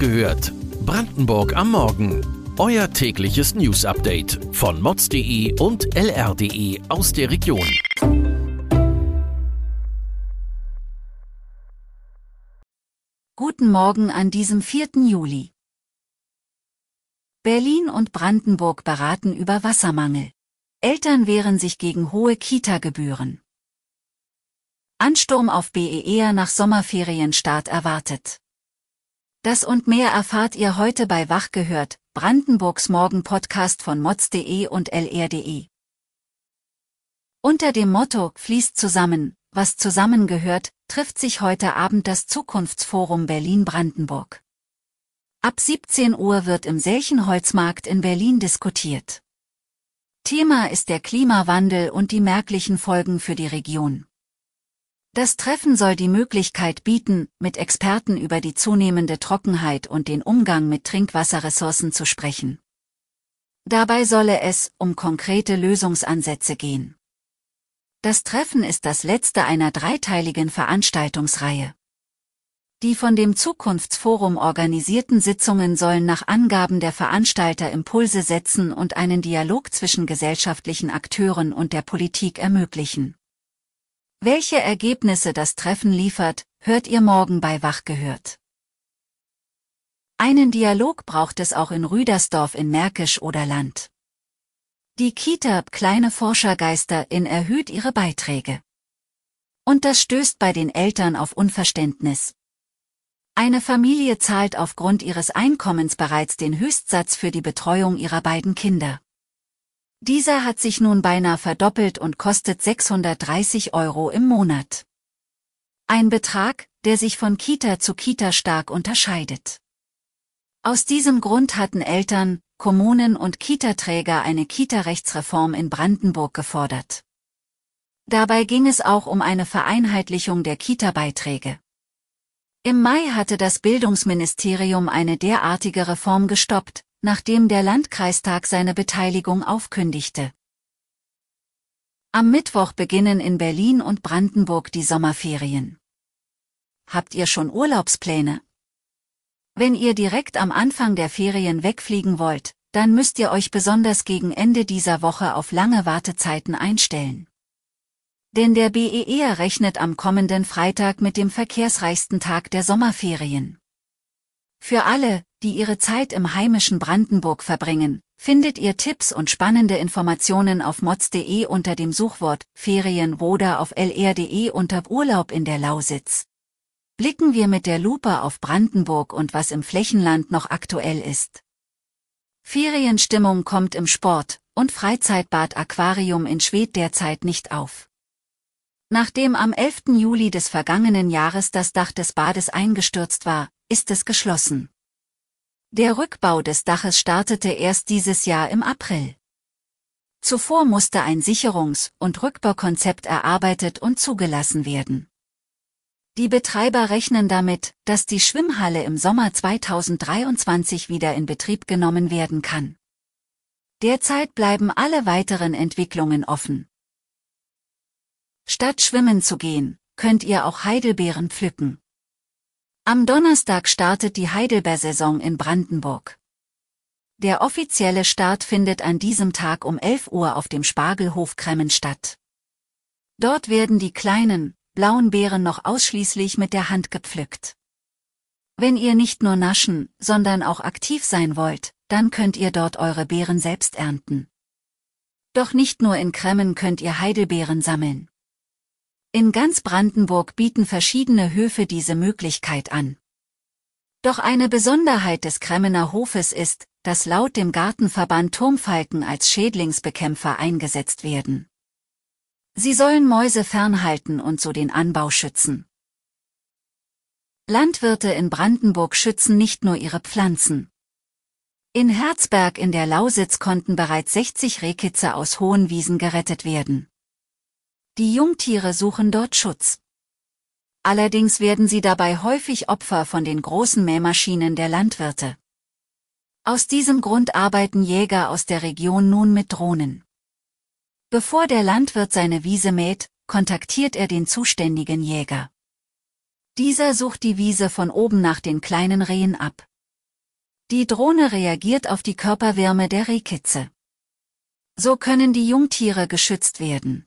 gehört. Brandenburg am Morgen. Euer tägliches News-Update von mods.de und lr.de aus der Region. Guten Morgen an diesem 4. Juli. Berlin und Brandenburg beraten über Wassermangel. Eltern wehren sich gegen hohe Kita-Gebühren. Ansturm auf BER nach Sommerferienstart erwartet. Das und mehr erfahrt ihr heute bei Wach gehört, Brandenburgs Morgen-Podcast von mods.de und lr.de. Unter dem Motto Fließt zusammen, was zusammengehört, trifft sich heute Abend das Zukunftsforum Berlin-Brandenburg. Ab 17 Uhr wird im Selchenholzmarkt in Berlin diskutiert. Thema ist der Klimawandel und die merklichen Folgen für die Region. Das Treffen soll die Möglichkeit bieten, mit Experten über die zunehmende Trockenheit und den Umgang mit Trinkwasserressourcen zu sprechen. Dabei solle es um konkrete Lösungsansätze gehen. Das Treffen ist das letzte einer dreiteiligen Veranstaltungsreihe. Die von dem Zukunftsforum organisierten Sitzungen sollen nach Angaben der Veranstalter Impulse setzen und einen Dialog zwischen gesellschaftlichen Akteuren und der Politik ermöglichen. Welche Ergebnisse das Treffen liefert, hört ihr morgen bei Wach gehört. Einen Dialog braucht es auch in Rüdersdorf in Märkisch oder Land. Die Kita Kleine Forschergeister in erhöht ihre Beiträge. Und das stößt bei den Eltern auf Unverständnis. Eine Familie zahlt aufgrund ihres Einkommens bereits den Höchstsatz für die Betreuung ihrer beiden Kinder. Dieser hat sich nun beinahe verdoppelt und kostet 630 Euro im Monat. Ein Betrag, der sich von Kita zu Kita stark unterscheidet. Aus diesem Grund hatten Eltern, Kommunen und Kita-Träger eine Kita-Rechtsreform in Brandenburg gefordert. Dabei ging es auch um eine Vereinheitlichung der Kita-Beiträge. Im Mai hatte das Bildungsministerium eine derartige Reform gestoppt, nachdem der Landkreistag seine Beteiligung aufkündigte. Am Mittwoch beginnen in Berlin und Brandenburg die Sommerferien. Habt ihr schon Urlaubspläne? Wenn ihr direkt am Anfang der Ferien wegfliegen wollt, dann müsst ihr euch besonders gegen Ende dieser Woche auf lange Wartezeiten einstellen. Denn der BER rechnet am kommenden Freitag mit dem verkehrsreichsten Tag der Sommerferien. Für alle, die ihre Zeit im heimischen Brandenburg verbringen, findet ihr Tipps und spannende Informationen auf mods.de unter dem Suchwort Ferien oder auf lr.de unter Urlaub in der Lausitz. Blicken wir mit der Lupe auf Brandenburg und was im Flächenland noch aktuell ist. Ferienstimmung kommt im Sport- und Freizeitbad Aquarium in Schwedt derzeit nicht auf. Nachdem am 11. Juli des vergangenen Jahres das Dach des Bades eingestürzt war, ist es geschlossen. Der Rückbau des Daches startete erst dieses Jahr im April. Zuvor musste ein Sicherungs- und Rückbaukonzept erarbeitet und zugelassen werden. Die Betreiber rechnen damit, dass die Schwimmhalle im Sommer 2023 wieder in Betrieb genommen werden kann. Derzeit bleiben alle weiteren Entwicklungen offen. Statt schwimmen zu gehen, könnt ihr auch Heidelbeeren pflücken. Am Donnerstag startet die Heidelbeersaison in Brandenburg. Der offizielle Start findet an diesem Tag um 11 Uhr auf dem Spargelhof Kremmen statt. Dort werden die kleinen, blauen Beeren noch ausschließlich mit der Hand gepflückt. Wenn ihr nicht nur naschen, sondern auch aktiv sein wollt, dann könnt ihr dort eure Beeren selbst ernten. Doch nicht nur in Kremmen könnt ihr Heidelbeeren sammeln. In ganz Brandenburg bieten verschiedene Höfe diese Möglichkeit an. Doch eine Besonderheit des Kremmener Hofes ist, dass laut dem Gartenverband Turmfalken als Schädlingsbekämpfer eingesetzt werden. Sie sollen Mäuse fernhalten und so den Anbau schützen. Landwirte in Brandenburg schützen nicht nur ihre Pflanzen. In Herzberg in der Lausitz konnten bereits 60 Rehkitze aus hohen Wiesen gerettet werden. Die Jungtiere suchen dort Schutz. Allerdings werden sie dabei häufig Opfer von den großen Mähmaschinen der Landwirte. Aus diesem Grund arbeiten Jäger aus der Region nun mit Drohnen. Bevor der Landwirt seine Wiese mäht, kontaktiert er den zuständigen Jäger. Dieser sucht die Wiese von oben nach den kleinen Rehen ab. Die Drohne reagiert auf die Körperwärme der Rehkitze. So können die Jungtiere geschützt werden.